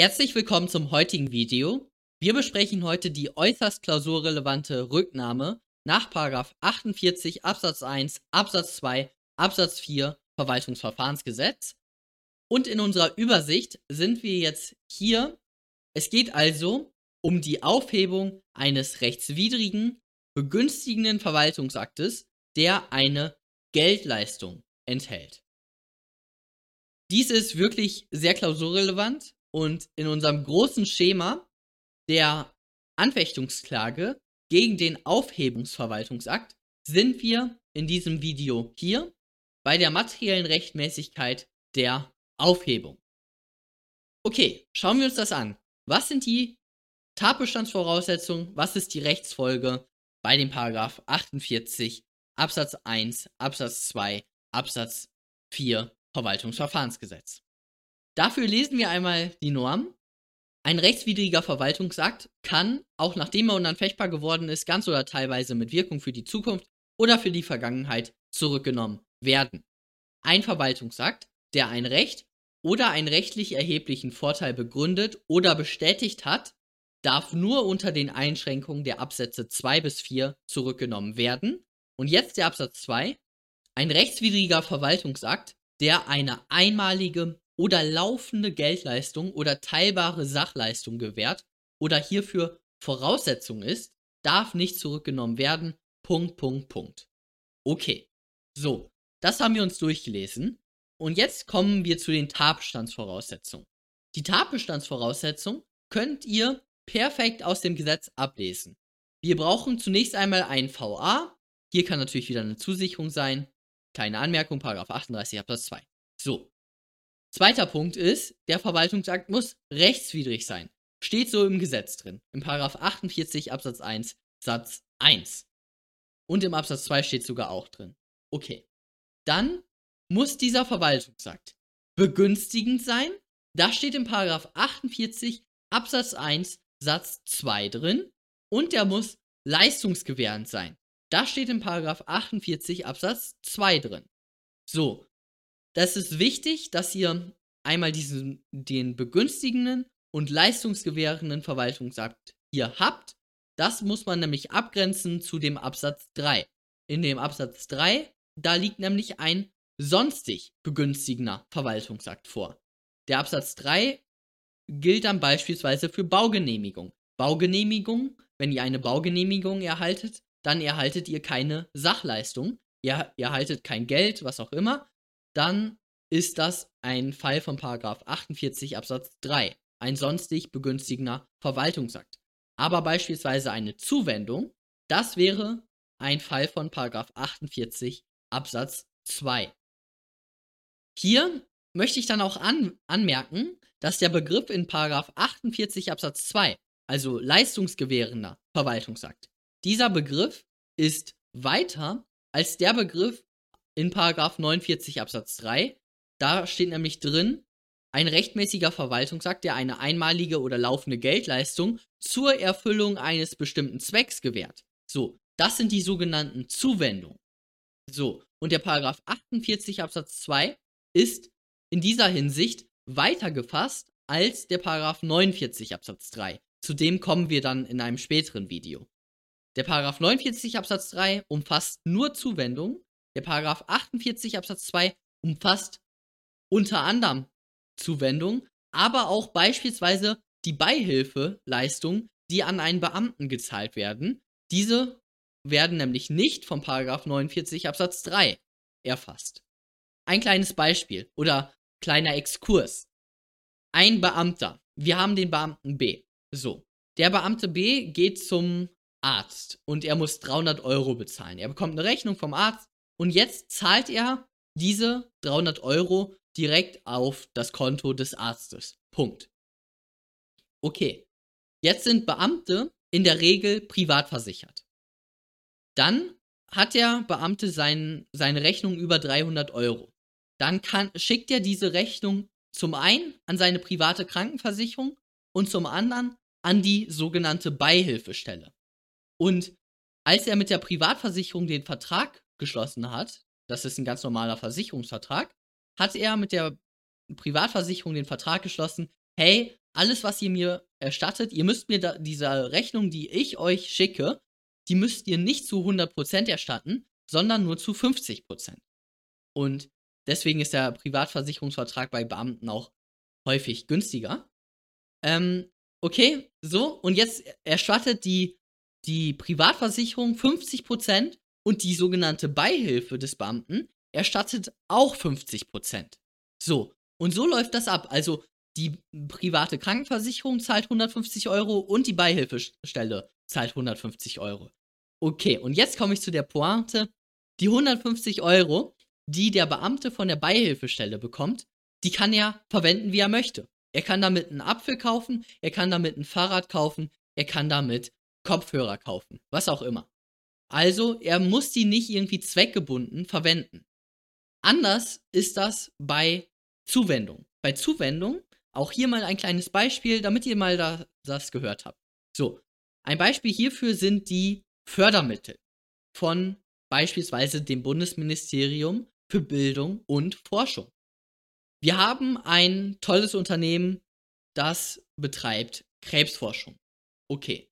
Herzlich willkommen zum heutigen Video. Wir besprechen heute die äußerst klausurrelevante Rücknahme nach 48 Absatz 1 Absatz 2 Absatz 4 Verwaltungsverfahrensgesetz. Und in unserer Übersicht sind wir jetzt hier. Es geht also um die Aufhebung eines rechtswidrigen, begünstigenden Verwaltungsaktes, der eine Geldleistung enthält. Dies ist wirklich sehr klausurrelevant und in unserem großen Schema der Anfechtungsklage gegen den Aufhebungsverwaltungsakt sind wir in diesem Video hier bei der materiellen Rechtmäßigkeit der Aufhebung. Okay, schauen wir uns das an. Was sind die Tatbestandsvoraussetzungen? Was ist die Rechtsfolge bei dem Paragraph 48 Absatz 1 Absatz 2 Absatz 4 Verwaltungsverfahrensgesetz? Dafür lesen wir einmal die Norm. Ein rechtswidriger Verwaltungsakt kann, auch nachdem er unanfechtbar geworden ist, ganz oder teilweise mit Wirkung für die Zukunft oder für die Vergangenheit zurückgenommen werden. Ein Verwaltungsakt, der ein Recht oder einen rechtlich erheblichen Vorteil begründet oder bestätigt hat, darf nur unter den Einschränkungen der Absätze 2 bis 4 zurückgenommen werden. Und jetzt der Absatz 2. Ein rechtswidriger Verwaltungsakt, der eine einmalige oder laufende Geldleistung oder teilbare Sachleistung gewährt oder hierfür Voraussetzung ist, darf nicht zurückgenommen werden. Punkt, Punkt, Punkt. Okay. So, das haben wir uns durchgelesen. Und jetzt kommen wir zu den Tatbestandsvoraussetzungen. Die Tatbestandsvoraussetzung könnt ihr perfekt aus dem Gesetz ablesen. Wir brauchen zunächst einmal ein VA. Hier kann natürlich wieder eine Zusicherung sein. Kleine Anmerkung, Paragraph 38 Absatz 2. So. Zweiter Punkt ist, der Verwaltungsakt muss rechtswidrig sein. Steht so im Gesetz drin. Im Paragraph 48 Absatz 1 Satz 1. Und im Absatz 2 steht sogar auch drin. Okay. Dann muss dieser Verwaltungsakt begünstigend sein. Das steht im Paragraph 48 Absatz 1 Satz 2 drin. Und der muss leistungsgewährend sein. Das steht im Paragraph 48 Absatz 2 drin. So. Das ist wichtig, dass ihr einmal diesen, den begünstigenden und leistungsgewährenden Verwaltungsakt hier habt. Das muss man nämlich abgrenzen zu dem Absatz 3. In dem Absatz 3, da liegt nämlich ein sonstig begünstigender Verwaltungsakt vor. Der Absatz 3 gilt dann beispielsweise für Baugenehmigung. Baugenehmigung, wenn ihr eine Baugenehmigung erhaltet, dann erhaltet ihr keine Sachleistung, ihr erhaltet kein Geld, was auch immer, dann ist das ein Fall von Paragraph 48 Absatz 3, ein sonstig begünstigender Verwaltungsakt. Aber beispielsweise eine Zuwendung, das wäre ein Fall von Paragraph 48 Absatz 2. Hier möchte ich dann auch an, anmerken, dass der Begriff in 48 Absatz 2, also leistungsgewährender Verwaltungsakt, dieser Begriff ist weiter als der Begriff in 49 Absatz 3. Da steht nämlich drin, ein rechtmäßiger Verwaltungsakt, der eine einmalige oder laufende Geldleistung zur Erfüllung eines bestimmten Zwecks gewährt. So, das sind die sogenannten Zuwendungen. So, und der Paragraph 48 Absatz 2 ist in dieser Hinsicht weiter gefasst als der Paragraph 49 Absatz 3. Zu dem kommen wir dann in einem späteren Video. Der Paragraph 49 Absatz 3 umfasst nur Zuwendung. Der Paragraph 48 Absatz 2 umfasst unter anderem Zuwendung, aber auch beispielsweise die Beihilfeleistung, die an einen Beamten gezahlt werden. Diese werden nämlich nicht vom Paragraph 49 Absatz 3 erfasst. Ein kleines Beispiel oder kleiner Exkurs. Ein Beamter. Wir haben den Beamten B. So. Der Beamte B geht zum Arzt und er muss 300 Euro bezahlen. Er bekommt eine Rechnung vom Arzt und jetzt zahlt er diese 300 Euro direkt auf das Konto des Arztes. Punkt. Okay. Jetzt sind Beamte in der Regel privat versichert. Dann hat der Beamte sein, seine Rechnung über 300 Euro dann kann, schickt er diese Rechnung zum einen an seine private Krankenversicherung und zum anderen an die sogenannte Beihilfestelle. Und als er mit der Privatversicherung den Vertrag geschlossen hat, das ist ein ganz normaler Versicherungsvertrag, hat er mit der Privatversicherung den Vertrag geschlossen, hey, alles, was ihr mir erstattet, ihr müsst mir da, diese Rechnung, die ich euch schicke, die müsst ihr nicht zu 100% erstatten, sondern nur zu 50%. Und deswegen ist der Privatversicherungsvertrag bei Beamten auch häufig günstiger. Ähm, okay, so, und jetzt erstattet die, die Privatversicherung 50% und die sogenannte Beihilfe des Beamten erstattet auch 50%. So, und so läuft das ab. Also die private Krankenversicherung zahlt 150 Euro und die Beihilfestelle zahlt 150 Euro. Okay, und jetzt komme ich zu der Pointe. Die 150 Euro, die der Beamte von der Beihilfestelle bekommt, die kann er verwenden, wie er möchte. Er kann damit einen Apfel kaufen, er kann damit ein Fahrrad kaufen, er kann damit Kopfhörer kaufen, was auch immer. Also, er muss die nicht irgendwie zweckgebunden verwenden. Anders ist das bei Zuwendung. Bei Zuwendung, auch hier mal ein kleines Beispiel, damit ihr mal da, das gehört habt. So, ein Beispiel hierfür sind die Fördermittel von beispielsweise dem Bundesministerium für Bildung und Forschung. Wir haben ein tolles Unternehmen, das betreibt Krebsforschung. Okay.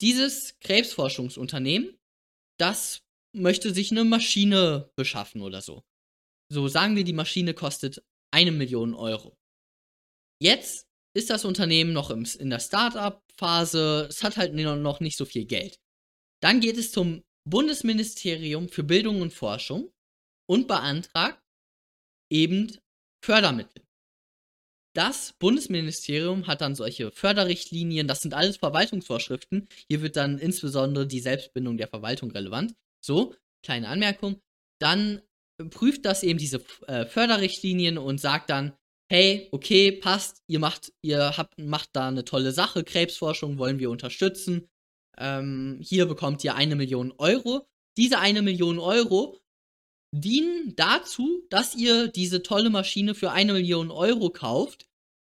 Dieses Krebsforschungsunternehmen, das möchte sich eine Maschine beschaffen oder so. So sagen wir, die Maschine kostet eine Million Euro. Jetzt ist das Unternehmen noch im, in der Start-up-Phase, es hat halt noch nicht so viel Geld. Dann geht es zum Bundesministerium für Bildung und Forschung und beantragt eben Fördermittel. Das Bundesministerium hat dann solche Förderrichtlinien, das sind alles Verwaltungsvorschriften. Hier wird dann insbesondere die Selbstbindung der Verwaltung relevant. So, kleine Anmerkung. Dann prüft das eben diese äh, Förderrichtlinien und sagt dann, hey, okay, passt, ihr macht, ihr habt, macht da eine tolle Sache, Krebsforschung wollen wir unterstützen. Ähm, hier bekommt ihr eine Million Euro. Diese eine Million Euro dienen dazu, dass ihr diese tolle Maschine für eine Million Euro kauft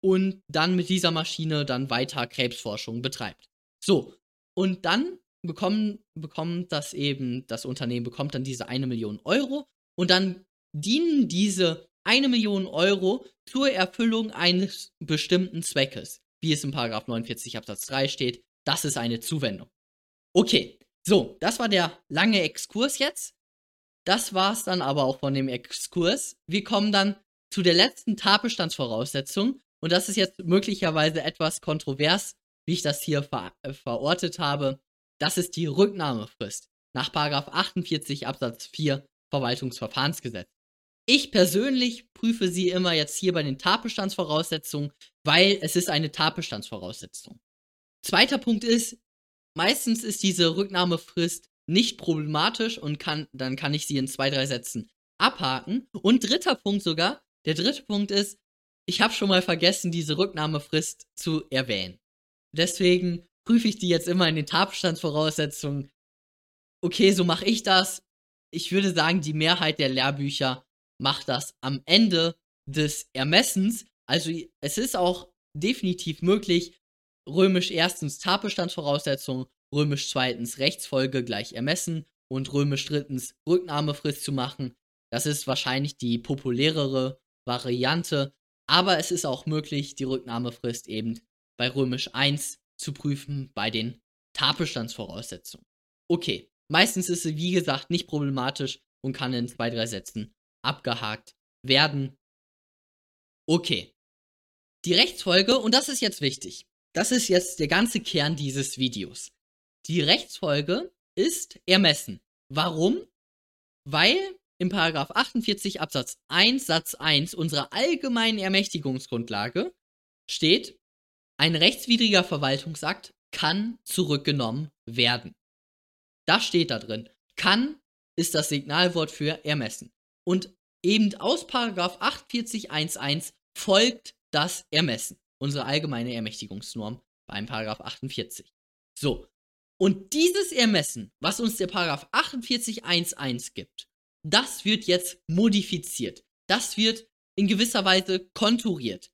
und dann mit dieser Maschine dann weiter Krebsforschung betreibt. So, und dann bekommen, bekommt das eben, das Unternehmen bekommt dann diese eine Million Euro und dann dienen diese eine Million Euro zur Erfüllung eines bestimmten Zweckes, wie es im Paragraph 49 Absatz 3 steht. Das ist eine Zuwendung. Okay, so, das war der lange Exkurs jetzt. Das war's dann aber auch von dem Exkurs. Wir kommen dann zu der letzten Tatbestandsvoraussetzung. Und das ist jetzt möglicherweise etwas kontrovers, wie ich das hier ver äh, verortet habe. Das ist die Rücknahmefrist nach 48 Absatz 4 Verwaltungsverfahrensgesetz. Ich persönlich prüfe sie immer jetzt hier bei den Tatbestandsvoraussetzungen, weil es ist eine Tatbestandsvoraussetzung. Zweiter Punkt ist, meistens ist diese Rücknahmefrist nicht problematisch und kann, dann kann ich sie in zwei, drei Sätzen abhaken. Und dritter Punkt sogar, der dritte Punkt ist, ich habe schon mal vergessen, diese Rücknahmefrist zu erwähnen. Deswegen prüfe ich die jetzt immer in den Tatbestandsvoraussetzungen. Okay, so mache ich das. Ich würde sagen, die Mehrheit der Lehrbücher macht das am Ende des Ermessens. Also es ist auch definitiv möglich, römisch erstens Tatbestandsvoraussetzungen römisch zweitens Rechtsfolge gleich ermessen und römisch drittens Rücknahmefrist zu machen. Das ist wahrscheinlich die populärere Variante, aber es ist auch möglich, die Rücknahmefrist eben bei römisch 1 zu prüfen bei den Tatbestandsvoraussetzungen. Okay, meistens ist sie wie gesagt nicht problematisch und kann in zwei, drei Sätzen abgehakt werden. Okay. Die Rechtsfolge, und das ist jetzt wichtig, das ist jetzt der ganze Kern dieses Videos. Die Rechtsfolge ist ermessen. Warum? Weil im Paragraph 48 Absatz 1 Satz 1 unserer allgemeinen Ermächtigungsgrundlage steht, ein rechtswidriger Verwaltungsakt kann zurückgenommen werden. Das steht da drin. Kann ist das Signalwort für ermessen. Und eben aus Paragraph 48.1.1 folgt das Ermessen. Unsere allgemeine Ermächtigungsnorm beim Paragraph 48. So, und dieses Ermessen, was uns der Paragraph 48.1.1 gibt, das wird jetzt modifiziert. Das wird in gewisser Weise konturiert.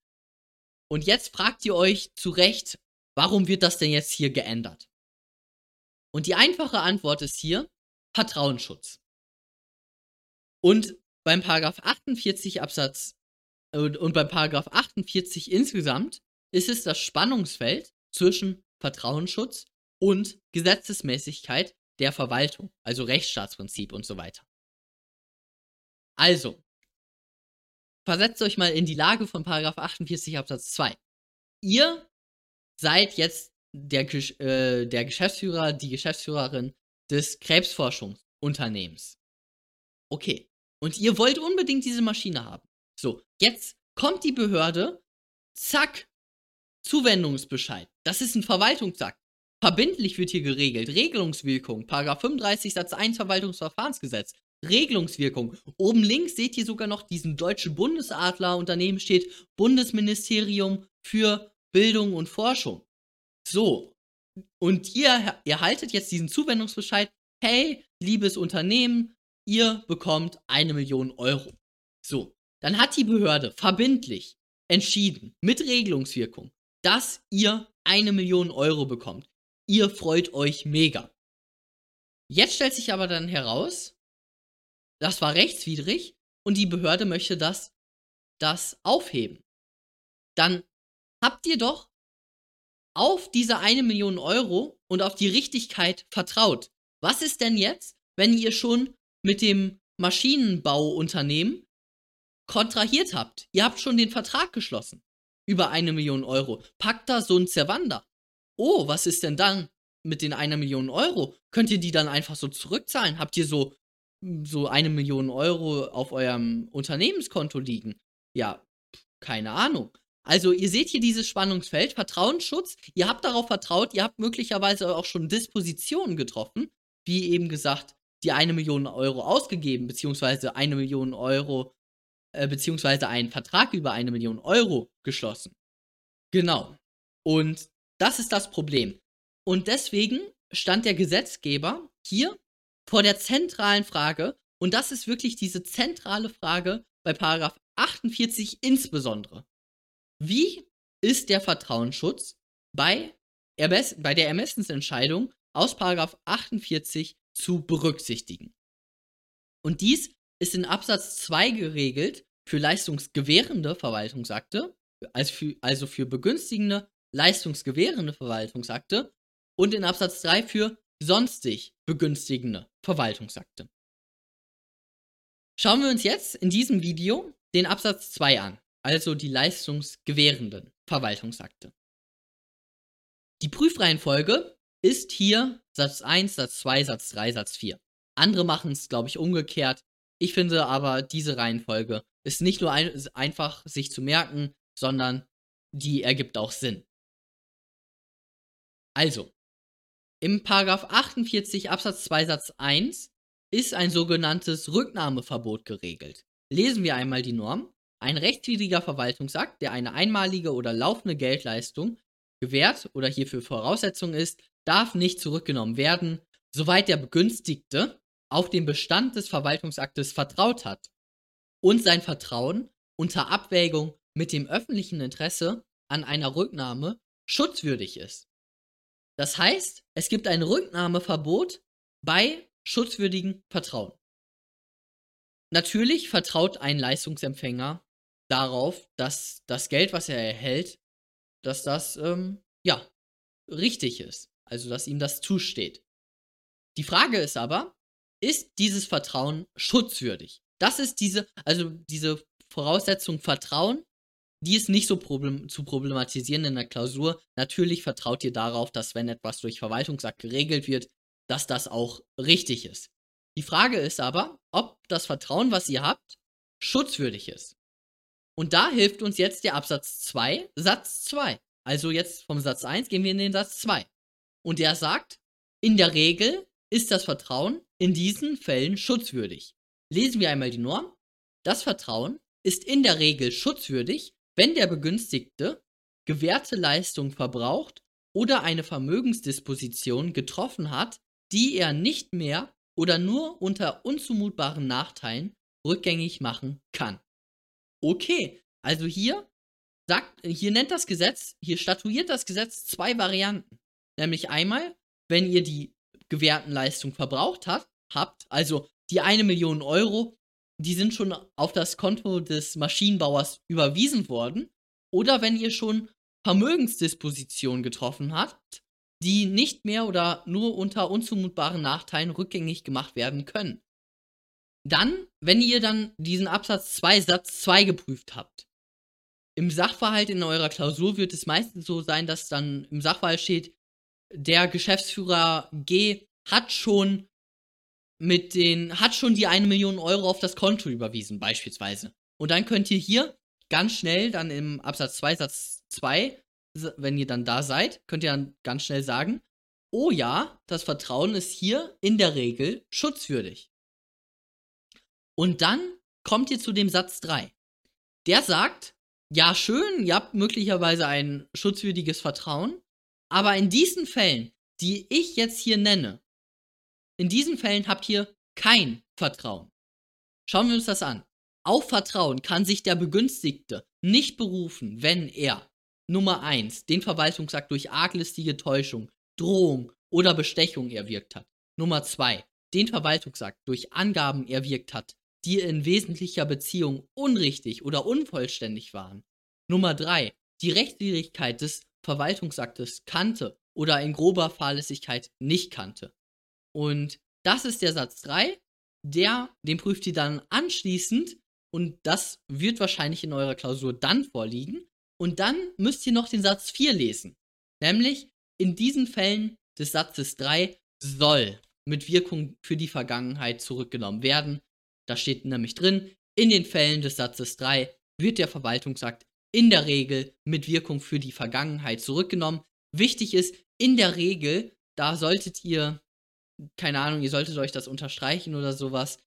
Und jetzt fragt ihr euch zu Recht, warum wird das denn jetzt hier geändert? Und die einfache Antwort ist hier Vertrauensschutz. Und beim Paragraph 48 Absatz und, und beim Paragraph 48 insgesamt ist es das Spannungsfeld zwischen Vertrauensschutz und Gesetzesmäßigkeit der Verwaltung, also Rechtsstaatsprinzip und so weiter. Also, versetzt euch mal in die Lage von Paragraph 48 Absatz 2. Ihr seid jetzt der, äh, der Geschäftsführer, die Geschäftsführerin des Krebsforschungsunternehmens. Okay. Und ihr wollt unbedingt diese Maschine haben. So, jetzt kommt die Behörde, zack, Zuwendungsbescheid. Das ist ein Verwaltungsakt. Verbindlich wird hier geregelt. Regelungswirkung. Paragraph 35 Satz 1 Verwaltungsverfahrensgesetz. Regelungswirkung. Oben links seht ihr sogar noch diesen deutschen Bundesadler und daneben steht Bundesministerium für Bildung und Forschung. So. Und ihr erhaltet jetzt diesen Zuwendungsbescheid. Hey, liebes Unternehmen, ihr bekommt eine Million Euro. So. Dann hat die Behörde verbindlich entschieden, mit Regelungswirkung, dass ihr eine Million Euro bekommt. Ihr freut euch mega. Jetzt stellt sich aber dann heraus, das war rechtswidrig und die Behörde möchte das, das aufheben. Dann habt ihr doch auf diese eine Million Euro und auf die Richtigkeit vertraut. Was ist denn jetzt, wenn ihr schon mit dem Maschinenbauunternehmen kontrahiert habt? Ihr habt schon den Vertrag geschlossen. Über eine Million Euro. Pacta sunt servanda. Oh, was ist denn dann mit den einer Million Euro? Könnt ihr die dann einfach so zurückzahlen? Habt ihr so so eine Million Euro auf eurem Unternehmenskonto liegen? Ja, keine Ahnung. Also ihr seht hier dieses Spannungsfeld, Vertrauensschutz, ihr habt darauf vertraut, ihr habt möglicherweise auch schon Dispositionen getroffen, wie eben gesagt, die eine Million Euro ausgegeben, beziehungsweise eine Million Euro, äh, beziehungsweise einen Vertrag über eine Million Euro geschlossen. Genau. Und das ist das Problem. Und deswegen stand der Gesetzgeber hier vor der zentralen Frage, und das ist wirklich diese zentrale Frage bei Paragraph 48 insbesondere. Wie ist der Vertrauensschutz bei, Ermess bei der Ermessensentscheidung aus Paragraph 48 zu berücksichtigen? Und dies ist in Absatz 2 geregelt für leistungsgewährende Verwaltungsakte, also für, also für begünstigende, leistungsgewährende Verwaltungsakte und in Absatz 3 für sonstig begünstigende Verwaltungsakte. Schauen wir uns jetzt in diesem Video den Absatz 2 an, also die leistungsgewährenden Verwaltungsakte. Die Prüfreihenfolge ist hier Satz 1, Satz 2, Satz 3, Satz 4. Andere machen es, glaube ich, umgekehrt. Ich finde aber, diese Reihenfolge ist nicht nur ein, einfach sich zu merken, sondern die ergibt auch Sinn. Also, im Paragraph 48 Absatz 2 Satz 1 ist ein sogenanntes Rücknahmeverbot geregelt. Lesen wir einmal die Norm. Ein rechtswidriger Verwaltungsakt, der eine einmalige oder laufende Geldleistung gewährt oder hierfür Voraussetzung ist, darf nicht zurückgenommen werden, soweit der Begünstigte auf den Bestand des Verwaltungsaktes vertraut hat und sein Vertrauen unter Abwägung mit dem öffentlichen Interesse an einer Rücknahme schutzwürdig ist. Das heißt, es gibt ein Rücknahmeverbot bei schutzwürdigem Vertrauen. Natürlich vertraut ein Leistungsempfänger darauf, dass das Geld, was er erhält, dass das, ähm, ja, richtig ist. Also, dass ihm das zusteht. Die Frage ist aber, ist dieses Vertrauen schutzwürdig? Das ist diese, also diese Voraussetzung Vertrauen die ist nicht so problem zu problematisieren in der Klausur. Natürlich vertraut ihr darauf, dass wenn etwas durch Verwaltungsakt geregelt wird, dass das auch richtig ist. Die Frage ist aber, ob das Vertrauen, was ihr habt, schutzwürdig ist. Und da hilft uns jetzt der Absatz 2, Satz 2. Also jetzt vom Satz 1 gehen wir in den Satz 2. Und der sagt, in der Regel ist das Vertrauen in diesen Fällen schutzwürdig. Lesen wir einmal die Norm. Das Vertrauen ist in der Regel schutzwürdig, wenn der Begünstigte gewährte Leistung verbraucht oder eine Vermögensdisposition getroffen hat, die er nicht mehr oder nur unter unzumutbaren Nachteilen rückgängig machen kann. Okay, also hier sagt, hier nennt das Gesetz, hier statuiert das Gesetz zwei Varianten. Nämlich einmal, wenn ihr die gewährten Leistungen verbraucht hat, habt, also die eine Million Euro, die sind schon auf das Konto des Maschinenbauers überwiesen worden. Oder wenn ihr schon Vermögensdispositionen getroffen hat, die nicht mehr oder nur unter unzumutbaren Nachteilen rückgängig gemacht werden können. Dann, wenn ihr dann diesen Absatz 2 Satz 2 geprüft habt, im Sachverhalt in eurer Klausur wird es meistens so sein, dass dann im Sachverhalt steht, der Geschäftsführer G hat schon mit den, hat schon die eine Million Euro auf das Konto überwiesen, beispielsweise. Und dann könnt ihr hier ganz schnell dann im Absatz 2, Satz 2, wenn ihr dann da seid, könnt ihr dann ganz schnell sagen, oh ja, das Vertrauen ist hier in der Regel schutzwürdig. Und dann kommt ihr zu dem Satz 3. Der sagt, ja schön, ihr habt möglicherweise ein schutzwürdiges Vertrauen, aber in diesen Fällen, die ich jetzt hier nenne, in diesen Fällen habt ihr kein Vertrauen. Schauen wir uns das an. Auf Vertrauen kann sich der Begünstigte nicht berufen, wenn er Nummer 1 den Verwaltungsakt durch arglistige Täuschung, Drohung oder Bestechung erwirkt hat. Nummer 2 den Verwaltungsakt durch Angaben erwirkt hat, die in wesentlicher Beziehung unrichtig oder unvollständig waren. Nummer 3 die Rechtswidrigkeit des Verwaltungsaktes kannte oder in grober Fahrlässigkeit nicht kannte. Und das ist der Satz 3. Der, den prüft ihr dann anschließend und das wird wahrscheinlich in eurer Klausur dann vorliegen. Und dann müsst ihr noch den Satz 4 lesen. Nämlich, in diesen Fällen des Satzes 3 soll mit Wirkung für die Vergangenheit zurückgenommen werden. Da steht nämlich drin, in den Fällen des Satzes 3 wird der Verwaltungsakt in der Regel mit Wirkung für die Vergangenheit zurückgenommen. Wichtig ist, in der Regel, da solltet ihr keine Ahnung, ihr solltet euch das unterstreichen oder sowas.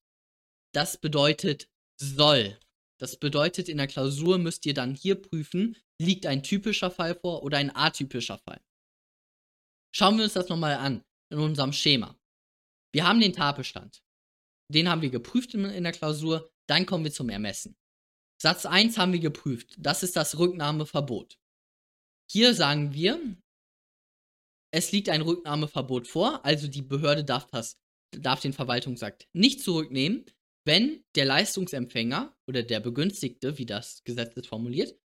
Das bedeutet soll. Das bedeutet, in der Klausur müsst ihr dann hier prüfen, liegt ein typischer Fall vor oder ein atypischer Fall. Schauen wir uns das nochmal an in unserem Schema. Wir haben den Tatbestand. Den haben wir geprüft in, der Klausur. Dann kommen wir zum Ermessen. Satz 1 haben wir geprüft. Das ist das Rücknahmeverbot. Hier sagen wir, es liegt ein Rücknahmeverbot vor, also die Behörde darf, das, darf den Verwaltungsakt nicht zurücknehmen, wenn der Leistungsempfänger oder der Begünstigte, wie das Gesetz ist formuliert,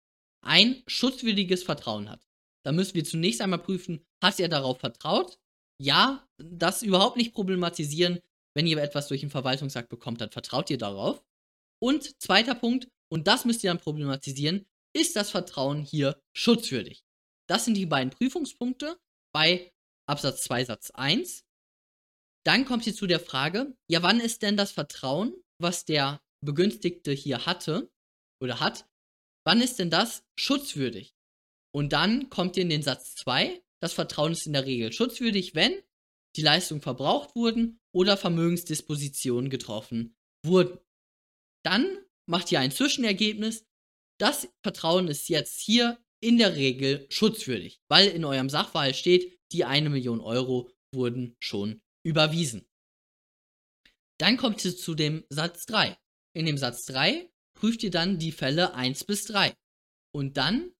ein schutzwürdiges Vertrauen hat. Da müssen wir zunächst einmal prüfen, hat er darauf vertraut? Ja, das überhaupt nicht problematisieren. Wenn ihr etwas durch den Verwaltungsakt bekommt, dann vertraut ihr darauf. Und zweiter Punkt, und das müsst ihr dann problematisieren, ist das Vertrauen hier schutzwürdig? Das sind die beiden Prüfungspunkte bei Absatz 2 Satz 1. Dann kommt sie zu der Frage, ja, wann ist denn das Vertrauen, was der Begünstigte hier hatte oder hat, wann ist denn das schutzwürdig? Und dann kommt ihr in den Satz 2, das Vertrauen ist in der Regel schutzwürdig, wenn die Leistungen verbraucht wurden oder Vermögensdispositionen getroffen wurden. Dann macht ihr ein Zwischenergebnis. Das Vertrauen ist jetzt hier in der Regel schutzwürdig, weil in eurem Sachverhalt steht, die eine Million Euro wurden schon überwiesen. Dann kommt ihr zu dem Satz 3. In dem Satz 3 prüft ihr dann die Fälle 1 bis 3. Und dann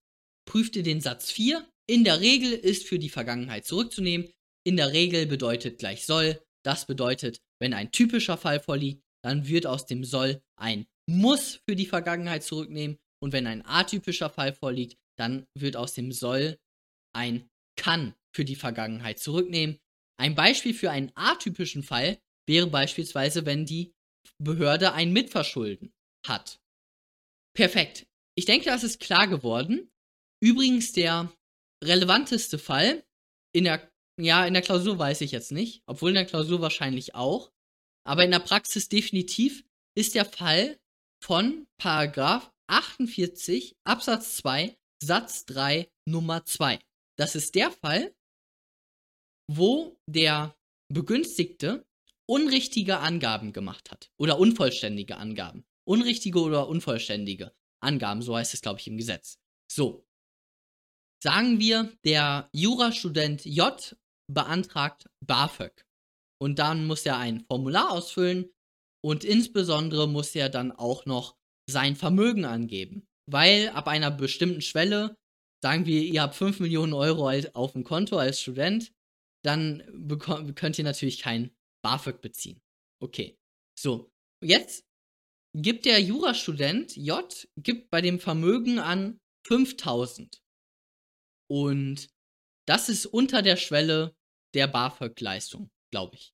prüft ihr den Satz 4. In der Regel ist für die Vergangenheit zurückzunehmen. In der Regel bedeutet gleich soll. Das bedeutet, wenn ein typischer Fall vorliegt, dann wird aus dem soll ein muss für die Vergangenheit zurücknehmen. Und wenn ein atypischer Fall vorliegt, dann wird aus dem soll ein kann für die Vergangenheit zurücknehmen. Ein Beispiel für einen atypischen Fall wäre beispielsweise, wenn die Behörde ein Mitverschulden hat. Perfekt. Ich denke, das ist klar geworden. Übrigens der relevanteste Fall in der ja, in der Klausur weiß ich jetzt nicht, obwohl in der Klausur wahrscheinlich auch, aber in der Praxis definitiv ist der Fall von Paragraph 48 Absatz 2 Satz 3 Nummer 2. Das ist der Fall, wo der Begünstigte unrichtige Angaben gemacht hat oder unvollständige Angaben. Unrichtige oder unvollständige Angaben, so heißt es, glaube ich, im Gesetz. So. Sagen wir, der Jurastudent J beantragt BAföG. Und dann muss er ein Formular ausfüllen und insbesondere muss er dann auch noch sein Vermögen angeben weil ab einer bestimmten Schwelle, sagen wir, ihr habt 5 Millionen Euro auf dem Konto als Student, dann könnt ihr natürlich kein BAföG beziehen. Okay. So, jetzt gibt der Jurastudent J gibt bei dem Vermögen an 5000. Und das ist unter der Schwelle der BAföG-Leistung, glaube ich.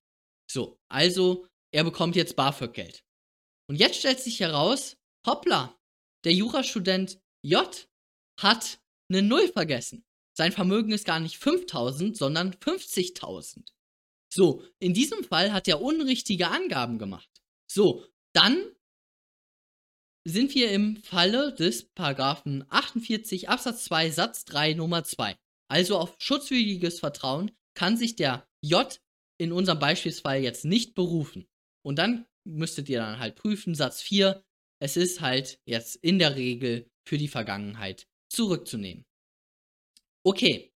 So, also er bekommt jetzt BAföG-Geld. Und jetzt stellt sich heraus, hoppla, der Jurastudent J hat eine Null vergessen. Sein Vermögen ist gar nicht 5000, sondern 50.000. So, in diesem Fall hat er unrichtige Angaben gemacht. So, dann sind wir im Falle des Paragraphen 48 Absatz 2 Satz 3 Nummer 2. Also auf schutzwürdiges Vertrauen kann sich der J in unserem Beispielsfall jetzt nicht berufen. Und dann müsstet ihr dann halt prüfen, Satz 4, es ist halt jetzt in der Regel für die Vergangenheit zurückzunehmen. Okay,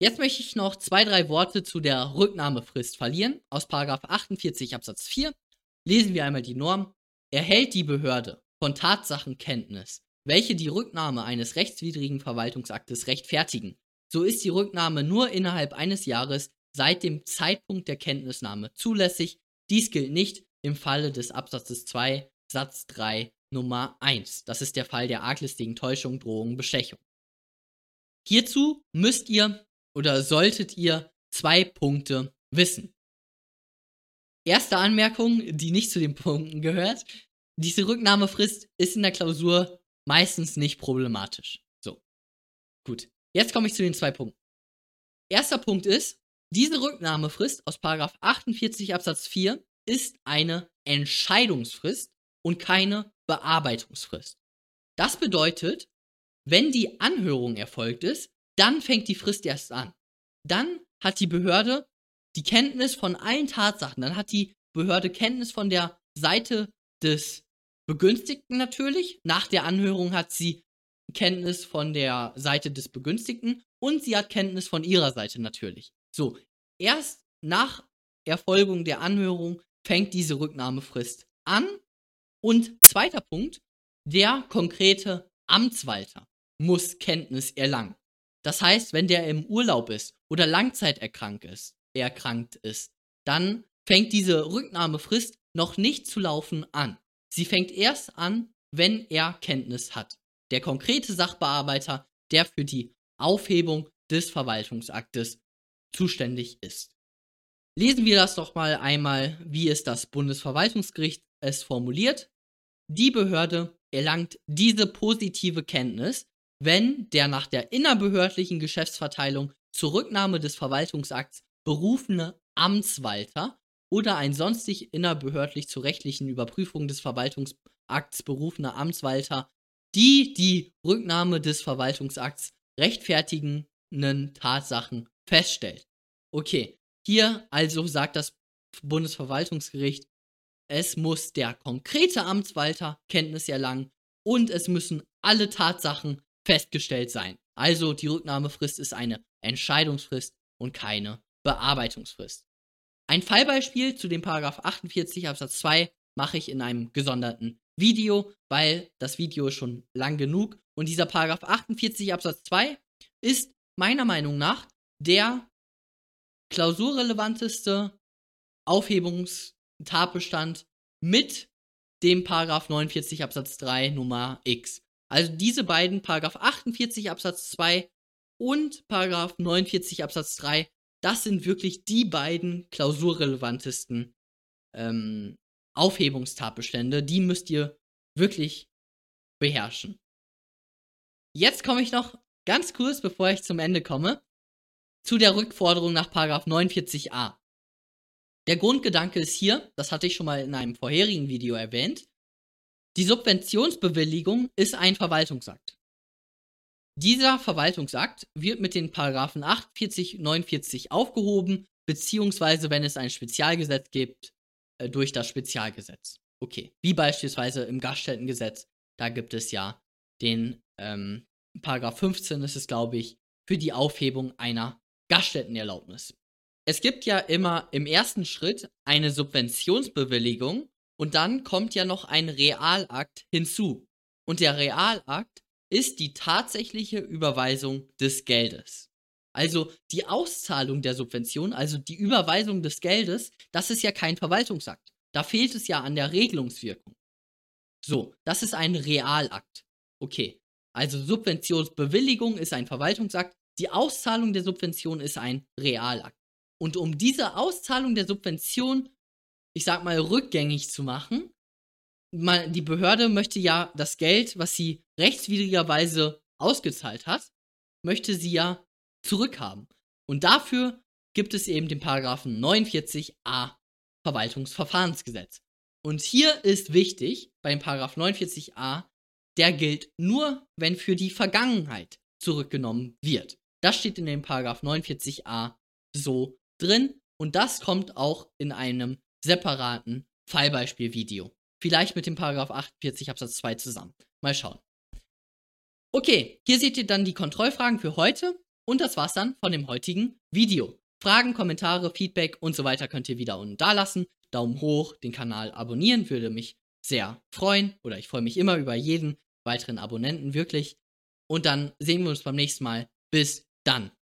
jetzt möchte ich noch zwei, drei Worte zu der Rücknahmefrist verlieren. Aus 48 Absatz 4 lesen wir einmal die Norm. Erhält die Behörde von Tatsachen Kenntnis, welche die Rücknahme eines rechtswidrigen Verwaltungsaktes rechtfertigen, so ist die Rücknahme nur innerhalb eines Jahres seit dem Zeitpunkt der Kenntnisnahme zulässig. Dies gilt nicht im Falle des Absatzes 2 Satz 3 Nummer 1. Das ist der Fall der arglistigen Täuschung, Drohung, Bestechung. Hierzu müsst ihr oder solltet ihr zwei Punkte wissen. Erste Anmerkung, die nicht zu den Punkten gehört. Diese Rücknahmefrist ist in der Klausur meistens nicht problematisch. So. Gut. Jetzt komme ich zu den zwei Punkten. Erster Punkt ist, diese Rücknahmefrist aus 48 Absatz 4 ist eine Entscheidungsfrist und keine Bearbeitungsfrist. Das bedeutet, wenn die Anhörung erfolgt ist, dann fängt die Frist erst an. Dann hat die Behörde die Kenntnis von allen Tatsachen. Dann hat die Behörde Kenntnis von der Seite des Begünstigten natürlich. Nach der Anhörung hat sie Kenntnis von der Seite des Begünstigten und sie hat Kenntnis von ihrer Seite natürlich. So, erst nach Erfolgung der Anhörung fängt diese Rücknahmefrist an. Und zweiter Punkt, der konkrete Amtswalter muss Kenntnis erlangen. Das heißt, wenn der im Urlaub ist oder langzeiterkrankt ist, erkrankt ist, dann fängt diese Rücknahmefrist noch nicht zu laufen an. Sie fängt erst an, wenn er Kenntnis hat. Der konkrete Sachbearbeiter, der für die Aufhebung des Verwaltungsaktes zuständig ist. Lesen wir das doch mal einmal, wie es das Bundesverwaltungsgericht es formuliert. Die Behörde erlangt diese positive Kenntnis, wenn der nach der innerbehördlichen Geschäftsverteilung zur Rücknahme des Verwaltungsakts berufene Amtswalter oder ein sonstig innerbehördlich zur rechtlichen Überprüfung des Verwaltungsakts berufener Amtswalter die die Rücknahme des Verwaltungsakts rechtfertigenden Tatsachen feststellt. Okay, hier also sagt das Bundesverwaltungsgericht, es muss der konkrete Amtswalter Kenntnis erlangen und es müssen alle Tatsachen festgestellt sein. Also die Rücknahmefrist ist eine Entscheidungsfrist und keine Bearbeitungsfrist. Ein Fallbeispiel zu dem Paragraph 48 Absatz 2 mache ich in einem gesonderten Video, weil das Video ist schon lang genug. Und dieser Paragraph 48 Absatz 2 ist meiner Meinung nach der klausurrelevanteste Aufhebungstatbestand mit dem Paragraph 49 Absatz 3 Nummer X. Also diese beiden, Paragraph 48 Absatz 2 und Paragraph 49 Absatz 3, das sind wirklich die beiden klausurrelevantesten ähm, Aufhebungstatbestände, die müsst ihr wirklich beherrschen. Jetzt komme ich noch ganz kurz, bevor ich zum Ende komme, zu der Rückforderung nach 49a. Der Grundgedanke ist hier, das hatte ich schon mal in einem vorherigen Video erwähnt, die Subventionsbewilligung ist ein Verwaltungsakt. Dieser Verwaltungsakt wird mit den Paragraphen 48, 49 aufgehoben, beziehungsweise wenn es ein Spezialgesetz gibt, äh, durch das Spezialgesetz. Okay, wie beispielsweise im Gaststättengesetz, da gibt es ja den ähm, Paragraph 15 ist es, glaube ich, für die Aufhebung einer Gaststättenerlaubnis. Es gibt ja immer im ersten Schritt eine Subventionsbewilligung und dann kommt ja noch ein Realakt hinzu. Und der Realakt ist die tatsächliche Überweisung des Geldes. Also die Auszahlung der Subvention, also die Überweisung des Geldes, das ist ja kein Verwaltungsakt. Da fehlt es ja an der Regelungswirkung. So, das ist ein Realakt. Okay. Also Subventionsbewilligung ist ein Verwaltungsakt, Die Auszahlung der Subvention ist ein Realakt. Und um diese Auszahlung der Subvention, ich sag mal, rückgängig zu machen, mal, die Behörde möchte ja das Geld, was sie rechtswidrigerweise ausgezahlt hat, möchte sie ja zurückhaben. Und dafür gibt es eben den Paragraphen 49a Verwaltungsverfahrensgesetz. Und hier ist wichtig, beim Paragraph 49a, der gilt nur, wenn für die Vergangenheit zurückgenommen wird. Das steht in dem Paragraph 49a so drin und das kommt auch in einem separaten Fallbeispielvideo. Vielleicht mit dem Paragraph 48 Absatz 2 zusammen. Mal schauen. Okay, hier seht ihr dann die Kontrollfragen für heute und das war's dann von dem heutigen Video. Fragen, Kommentare, Feedback und so weiter könnt ihr wieder unten da lassen. Daumen hoch, den Kanal abonnieren, würde mich sehr freuen. Oder ich freue mich immer über jeden weiteren Abonnenten, wirklich. Und dann sehen wir uns beim nächsten Mal. Bis dann.